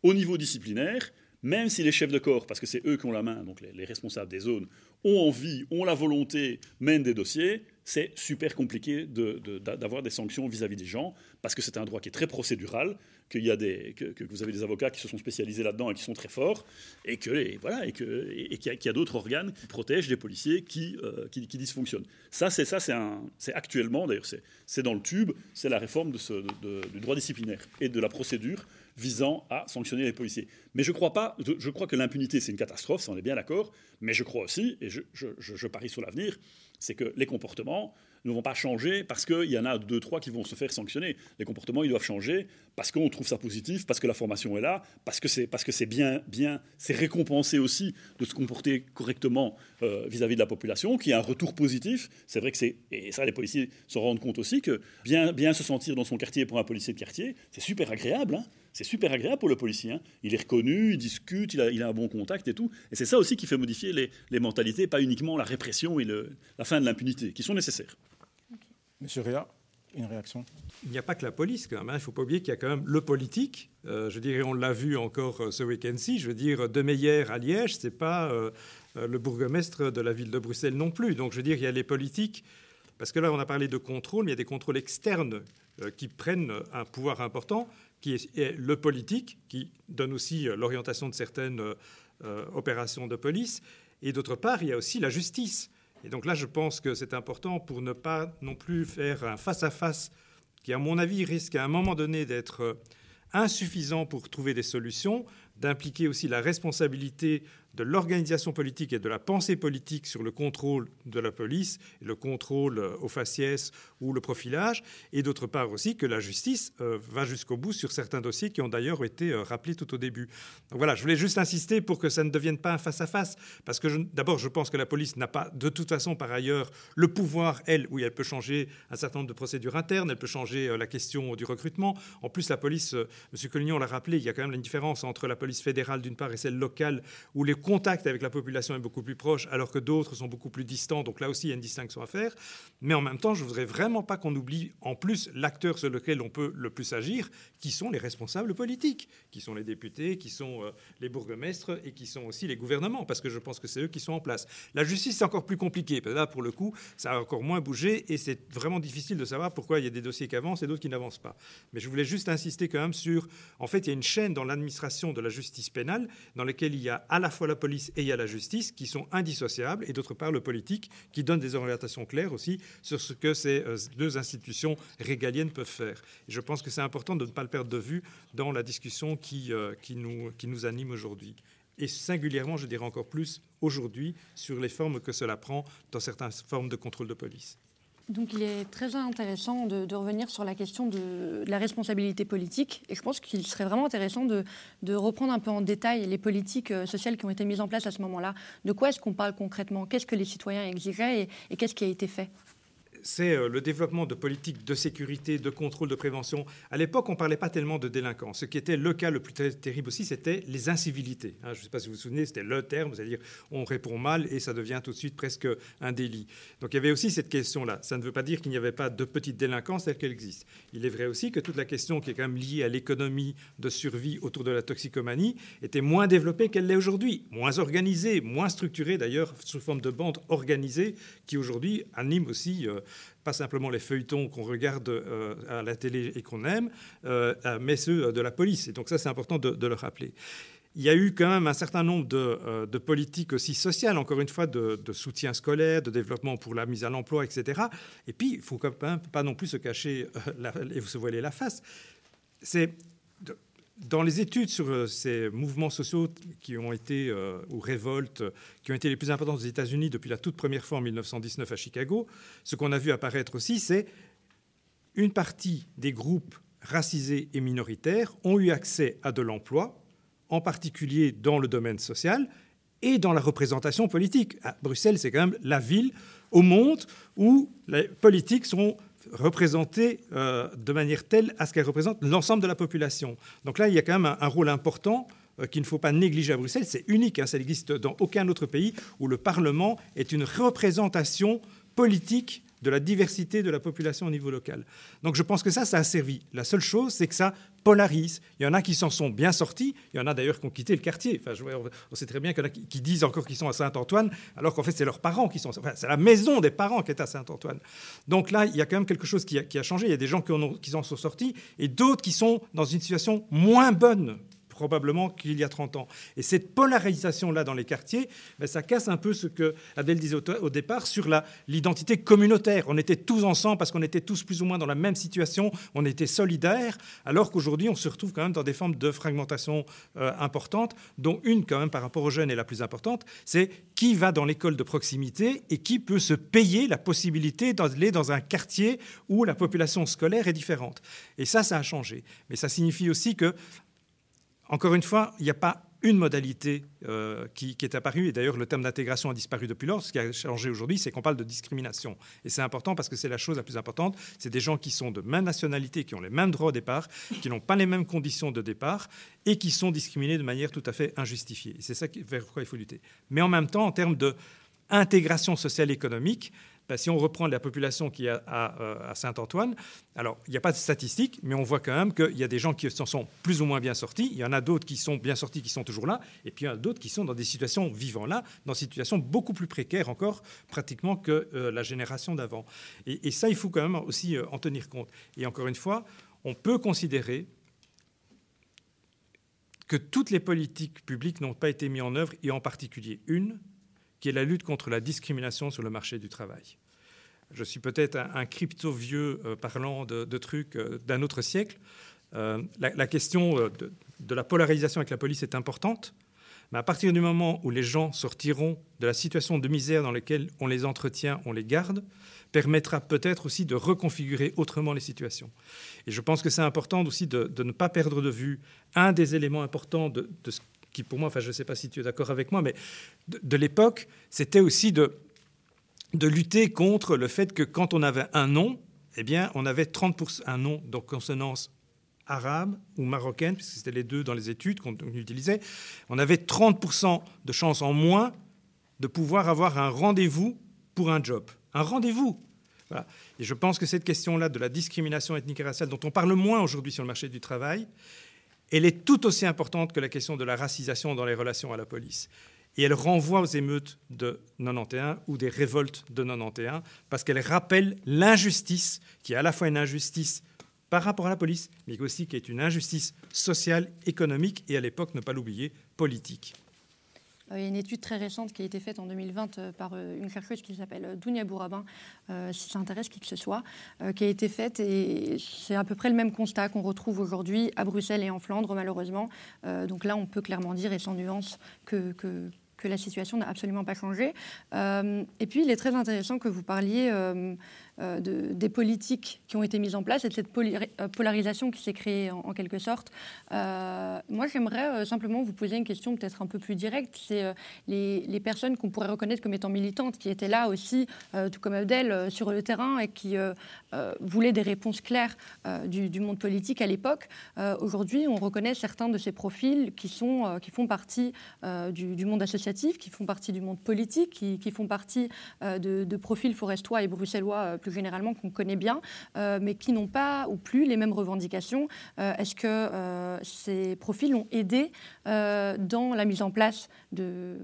au niveau disciplinaire, même si les chefs de corps, parce que c'est eux qui ont la main, donc les, responsables des zones, ont envie, ont la volonté, mènent des dossiers, c'est super compliqué d'avoir des sanctions vis-à-vis des gens, parce que c'est un droit qui est très procédural, y a des, que, vous avez des avocats qui se sont spécialisés là-dedans et qui sont très forts, et que voilà, et que et, qu'il y a, d'autres organes qui protègent les policiers qui, euh, qui, dysfonctionnent. Ça, c'est ça, c'est actuellement, d'ailleurs, c'est dans le tube, c'est la réforme de ce, du droit disciplinaire et de la procédure visant à sanctionner les policiers. Mais je crois pas, je, crois que l'impunité c'est une catastrophe, ça on est bien d'accord, mais je crois aussi, et je, parie sur l'avenir, c'est que les comportements, ne vont pas changer parce qu'il y en a deux, trois qui vont se faire sanctionner. Les comportements, ils doivent changer parce qu'on trouve ça positif, parce que la formation est là, parce que c'est, parce que c'est bien, bien, c'est récompensé aussi de se comporter correctement euh, vis-à-vis de la population, qu'il y a un retour positif. C'est vrai que c'est, et ça, les policiers s'en rendent compte aussi, que bien, bien se sentir dans son quartier pour un policier de quartier, c'est super agréable. Hein. C'est super agréable pour le policier. Hein. Il est reconnu, il discute, il a, il a, un bon contact et tout. Et c'est ça aussi qui fait modifier les, les mentalités, pas uniquement la répression et le, la fin de l'impunité, qui sont nécessaires. Monsieur Réa une réaction? Il n'y a pas que la police quand même. Hein. Il ne faut pas oublier qu'il y a quand même le politique. Euh, je dirais, on l'a vu encore euh, ce week-end-ci. Je veux dire, De Meyer à Liège, c'est pas euh, le bourgmestre de la ville de Bruxelles non plus. Donc, je veux dire, il y a les politiques. Parce que là, on a parlé de contrôle, mais il y a des contrôles externes qui prennent un pouvoir important, qui est, le politique, qui donne aussi l'orientation de certaines opérations de police. Et d'autre part, il y a aussi la justice. Et donc là, je pense que c'est important pour ne pas non plus faire un face-à-face qui, à mon avis, risque à un moment donné d'être insuffisant pour trouver des solutions, d'impliquer aussi la responsabilité de l'organisation politique et de la pensée politique sur le contrôle de la police, le contrôle euh, au faciès ou le profilage, et d'autre part aussi que la justice euh, va jusqu'au bout sur certains dossiers qui ont d'ailleurs été euh, rappelés tout au début. Donc voilà, je voulais juste insister pour que ça ne devienne pas un face-à-face, parce que d'abord, je pense que la police n'a pas de toute façon par ailleurs le pouvoir, elle, où elle peut changer un certain nombre de procédures internes, elle peut changer la question du recrutement. En plus, la police, M. Collignon l'a rappelé, il y a quand même une différence entre la police fédérale d'une part et celle locale, où les contact avec la population est beaucoup plus proche, alors que d'autres sont beaucoup plus distants. Donc là aussi, il y a une distinction à faire. Mais en même temps, je ne voudrais vraiment pas qu'on oublie en plus l'acteur sur lequel on peut le plus agir, qui sont les responsables politiques, qui sont les députés, qui sont euh, les bourgmestres et qui sont aussi les gouvernements, parce que je pense que c'est eux qui sont en place. La justice, c'est encore plus compliqué. Là, pour le coup, ça a encore moins bougé et c'est vraiment difficile de savoir pourquoi il y a des dossiers qui avancent et d'autres qui n'avancent pas. Mais je voulais juste insister quand même sur, en fait, il y a une chaîne dans l'administration de la justice pénale dans laquelle il y a à la fois la police et il y a la justice qui sont indissociables, et d'autre part le politique qui donne des orientations claires aussi sur ce que ces euh, deux institutions régaliennes peuvent faire. Je pense que c'est important de ne pas le perdre de vue dans la discussion qui, euh, qui, nous, qui nous anime aujourd'hui. Et singulièrement, je dirais encore plus aujourd'hui, sur les formes que cela prend dans certaines formes de contrôle de police. Donc il est très intéressant de, revenir sur la question de, la responsabilité politique. Et je pense qu'il serait vraiment intéressant de, reprendre un peu en détail les politiques euh, sociales qui ont été mises en place à ce moment-là. De quoi est-ce qu'on parle concrètement? Qu'est-ce que les citoyens exigeaient et qu'est-ce qui a été fait? C'est euh, le développement de politiques de sécurité, de contrôle, de prévention. À l'époque, on ne parlait pas tellement de délinquance. Ce qui était le cas le plus terrible aussi, c'était les incivilités. Hein, je ne sais pas si vous vous souvenez, c'était le terme, c'est-à-dire on répond mal et ça devient tout de suite presque un délit. Donc il y avait aussi cette question-là. Ça ne veut pas dire qu'il n'y avait pas de petite délinquance telle qu'elle existe. Il est vrai aussi que toute la question qui est quand même liée à l'économie de survie autour de la toxicomanie était moins développée qu'elle l'est aujourd'hui, moins organisée, moins structurée d'ailleurs sous forme de bandes organisées qui aujourd'hui animent aussi euh, pas simplement les feuilletons qu'on regarde euh, à la télé et qu'on aime, euh, mais ceux de la police. Et donc ça, c'est important de, le rappeler. Il y a eu quand même un certain nombre de, politiques aussi sociales, encore une fois, de, soutien scolaire, de développement pour la mise à l'emploi, etc. Et puis, il ne faut pas non plus se cacher et se voiler la face. C'est dans les études sur euh, ces mouvements sociaux qui ont été, euh, ou révoltes, qui ont été les plus importantes aux États-Unis depuis la toute première fois en 1919 à Chicago, ce qu'on a vu apparaître aussi, c'est une partie des groupes racisés et minoritaires ont eu accès à de l'emploi, en particulier dans le domaine social et dans la représentation politique. À Bruxelles, c'est quand même la ville au monde où les politiques sont représentée euh, de manière telle à ce qu'elle représente l'ensemble de la population. Donc là, il y a quand même un, rôle important euh, qu'il ne faut pas négliger à Bruxelles. C'est unique, hein, ça n'existe dans aucun autre pays où le Parlement est une représentation politique de la diversité de la population au niveau local. Donc je pense que ça, ça a servi. La seule chose, c'est que ça polarise. Il y en a qui s'en sont bien sortis, il y en a d'ailleurs qui ont quitté le quartier. Enfin, on sait très bien qu'il y en a qui disent encore qu'ils sont à Saint-Antoine, alors qu'en fait, c'est leurs parents qui sont. Enfin, c'est la maison des parents qui est à Saint-Antoine. Donc là, il y a quand même quelque chose qui a, changé. Il y a des gens qui, qui en sont sortis et d'autres qui sont dans une situation moins bonne probablement qu'il y a 30 ans. Et cette polarisation-là dans les quartiers, ben, ça casse un peu ce que Adèle disait au, départ sur l'identité communautaire. On était tous ensemble parce qu'on était tous plus ou moins dans la même situation, on était solidaires, alors qu'aujourd'hui, on se retrouve quand même dans des formes de fragmentation euh, importantes, dont une, quand même, par rapport aux jeunes, est la plus importante, c'est qui va dans l'école de proximité et qui peut se payer la possibilité d'aller dans un quartier où la population scolaire est différente. Et ça, ça a changé. Mais ça signifie aussi que encore une fois, il n'y a pas une modalité euh, qui, est apparue, et d'ailleurs le terme d'intégration a disparu depuis lors. Ce qui a changé aujourd'hui, c'est qu'on parle de discrimination. Et c'est important parce que c'est la chose la plus importante. C'est des gens qui sont de même nationalité, qui ont les mêmes droits au départ, qui n'ont pas les mêmes conditions de départ, et qui sont discriminés de manière tout à fait injustifiée. C'est ça vers quoi il faut lutter. Mais en même temps, en termes d'intégration sociale et économique, bah, si on reprend la population qui est à, euh, Saint-Antoine, alors il n'y a pas de statistiques, mais on voit quand même qu'il y a des gens qui s'en sont plus ou moins bien sortis. Il y en a d'autres qui sont bien sortis, qui sont toujours là, et puis il y en a d'autres qui sont dans des situations vivant là, dans des situations beaucoup plus précaires encore, pratiquement que euh, la génération d'avant. Et, ça, il faut quand même aussi euh, en tenir compte. Et encore une fois, on peut considérer que toutes les politiques publiques n'ont pas été mises en œuvre, et en particulier une, qui est la lutte contre la discrimination sur le marché du travail. Je suis peut-être un, crypto-vieux euh, parlant de, trucs euh, d'un autre siècle. Euh, la, question de, de, la polarisation avec la police est importante, mais à partir du moment où les gens sortiront de la situation de misère dans laquelle on les entretient, on les garde, permettra peut-être aussi de reconfigurer autrement les situations. Et je pense que c'est important aussi de, ne pas perdre de vue un des éléments importants de, de ce qui pour moi, enfin je ne sais pas si tu es d'accord avec moi, mais de, l'époque, c'était aussi de, de lutter contre le fait que quand on avait un nom, eh bien, on avait 30% un nom de consonance arabe ou marocaine, puisque c'était les deux dans les études qu'on utilisait, on avait 30% de chances en moins de pouvoir avoir un rendez-vous pour un job. Un rendez-vous. Et je pense que cette question-là de la discrimination ethnique et raciale, dont on parle moins aujourd'hui sur le marché du travail, elle est tout aussi importante que la question de la racisation dans les relations à la police. Et elle renvoie aux émeutes de 91 ou des révoltes de 91 parce qu'elle rappelle l'injustice, qui est à la fois une injustice par rapport à la police, mais aussi qui est une injustice sociale, économique et à l'époque, ne pas l'oublier, politique. Euh, il y a une étude très récente qui a été faite en 2020 euh, par euh, une chercheuse qui s'appelle Dounia Bourabin, si ça intéresse qui que ce soit, qui a été faite et c'est à peu près le même constat qu'on retrouve aujourd'hui à Bruxelles et en Flandre, malheureusement. donc là, on peut clairement dire, et sans nuance, que, que la situation n'a absolument pas changé. et puis, il est très intéressant que vous parliez des politiques qui ont été mises en place et de cette euh, polarisation qui s'est créée en, quelque sorte. Euh, moi, j'aimerais simplement vous poser une question peut-être un peu plus directe. C'est les, personnes qu'on pourrait reconnaître comme étant militantes, qui étaient là aussi, tout comme Abdel, sur le terrain et qui voulaient des réponses claires du, monde politique à l'époque. Aujourd'hui, on reconnaît certains de ces profils qui, sont, qui font partie du, monde associatif, qui font partie du monde politique, qui, font partie de profils forestois et bruxellois plus généralement qu'on connaît bien, euh, mais qui n'ont pas ou plus les mêmes revendications. Euh, est-ce que euh, ces profils ont aidé dans la mise en place de,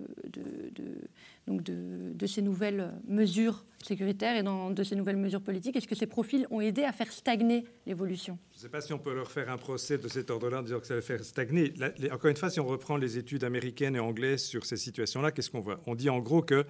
ces nouvelles mesures sécuritaires et dans, de ces nouvelles mesures politiques? Est-ce que ces profils ont aidé à faire stagner l'évolution? Je ne sais pas si on peut leur faire un procès de cet ordre-là en disant que ça va faire stagner. encore une fois, si on reprend les études américaines et anglaises sur ces situations-là, qu'est-ce qu'on voit? On dit en gros que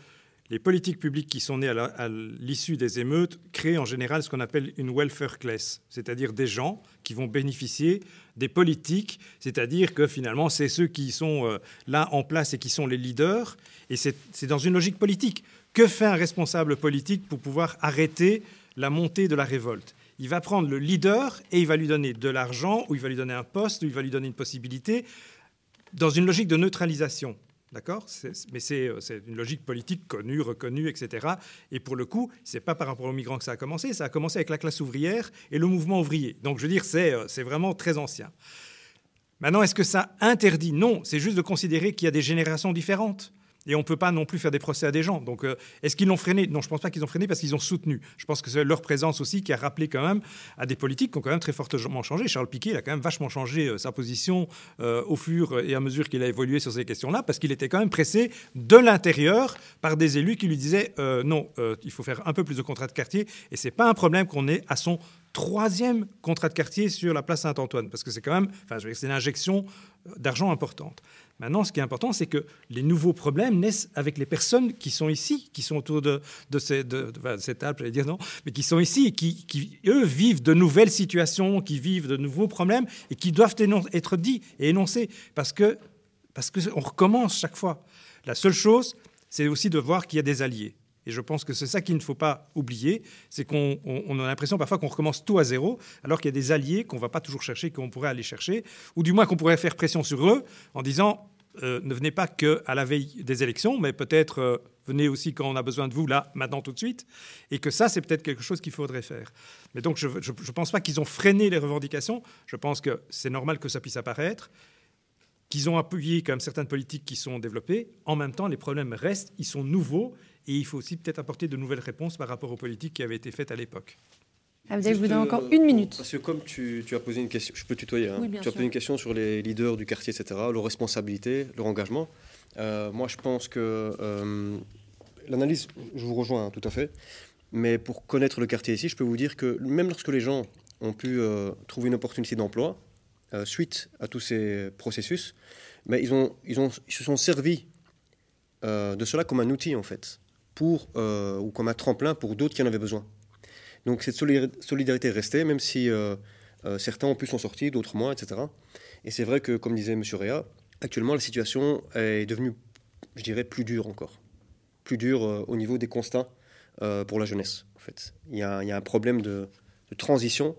les politiques publiques qui sont nées à l'issue des émeutes créent en général ce qu'on appelle une welfare class, c'est-à-dire des gens qui vont bénéficier des politiques, c'est-à-dire que finalement c'est ceux qui sont euh, là en place et qui sont les leaders, et c'est dans une logique politique. Que fait un responsable politique pour pouvoir arrêter la montée de la révolte? Il va prendre le leader et il va lui donner de l'argent, ou il va lui donner un poste, ou il va lui donner une possibilité, dans une logique de neutralisation. D'accord? Mais euh, c'est une logique politique connue, reconnue, etc. Et pour le coup, c'est pas par rapport aux migrants que ça a commencé, ça a commencé avec la classe ouvrière et le mouvement ouvrier. Donc je veux dire, c'est euh, vraiment très ancien. Maintenant, est-ce que ça interdit? Non, c'est juste de considérer qu'il y a des générations différentes. Et on ne peut pas non plus faire des procès à des gens. Donc, euh, est-ce qu'ils l'ont freiné? Non, je ne pense pas qu'ils ont freiné parce qu'ils ont soutenu. Je pense que c'est leur présence aussi qui a rappelé quand même à des politiques qui ont quand même très fortement changé. Charles Piquet, il a quand même vachement changé euh, sa position euh, au fur et à mesure qu'il a évolué sur ces questions-là, parce qu'il était quand même pressé de l'intérieur par des élus qui lui disaient non, il faut faire un peu plus de contrats de quartier. Et c'est pas un problème qu'on ait à son troisième contrat de quartier sur la place Saint-Antoine, parce que c'est quand même, enfin, c'est une injection d'argent importante. Maintenant, ce qui est important, c'est que les nouveaux problèmes naissent avec les personnes qui sont ici, qui sont autour de, cette table, j'allais dire non, mais qui sont ici et qui, eux, vivent de nouvelles situations, qui vivent de nouveaux problèmes et qui doivent être dits et énoncés parce que parce qu'on recommence chaque fois. La seule chose, c'est aussi de voir qu'il y a des alliés. Et je pense que c'est ça qu'il ne faut pas oublier, c'est qu'on a l'impression parfois qu'on recommence tout à zéro, alors qu'il y a des alliés qu'on ne va pas toujours chercher, qu'on pourrait aller chercher, ou du moins qu'on pourrait faire pression sur eux en disant euh, ne venez pas qu'à la veille des élections, mais peut-être euh, venez aussi quand on a besoin de vous, là, maintenant, tout de suite, et que ça, c'est peut-être quelque chose qu'il faudrait faire. Mais donc, je ne pense pas qu'ils ont freiné les revendications, je pense que c'est normal que ça puisse apparaître, qu'ils ont appuyé quand même certaines politiques qui sont développées. En même temps, les problèmes restent, ils sont nouveaux, et il faut aussi peut-être apporter de nouvelles réponses par rapport aux politiques qui avaient été faites à l'époque. Ah, vous je vous donne encore une minute. Parce que comme tu, as posé une question, je peux tutoyer, hein. tu as posé une question sur les leaders du quartier, etc., leurs responsabilités, leur engagement. Euh, moi, je pense que euh, l'analyse, je vous rejoins hein, tout à fait, mais pour connaître le quartier ici, je peux vous dire que même lorsque les gens ont pu euh, trouver une opportunité d'emploi, suite à tous ces processus, mais ils, ont, ils, ont, ils se sont servis de cela comme un outil, en fait pour, ou comme un tremplin pour d'autres qui en avaient besoin. Donc cette solidarité est restée, même si euh, euh, certains ont pu s'en sortir, d'autres moins, etc. Et c'est vrai que, comme disait M. Réa, actuellement la situation est devenue, je dirais, plus dure encore. Plus dure au niveau des constats pour la jeunesse, en fait. Il y a, un problème de, transition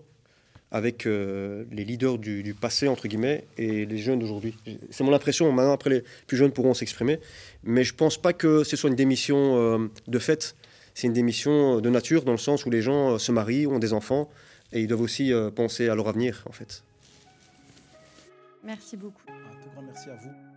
avec euh, les leaders du, passé, entre guillemets, et les jeunes d'aujourd'hui. C'est mon impression, maintenant après les plus jeunes pourront s'exprimer, mais je ne pense pas que ce soit une démission euh, de fait, c'est une démission de nature, dans le sens où les gens euh, se marient, ont des enfants, et ils doivent aussi penser à leur avenir, en fait. Merci beaucoup. Un tout grand merci à vous.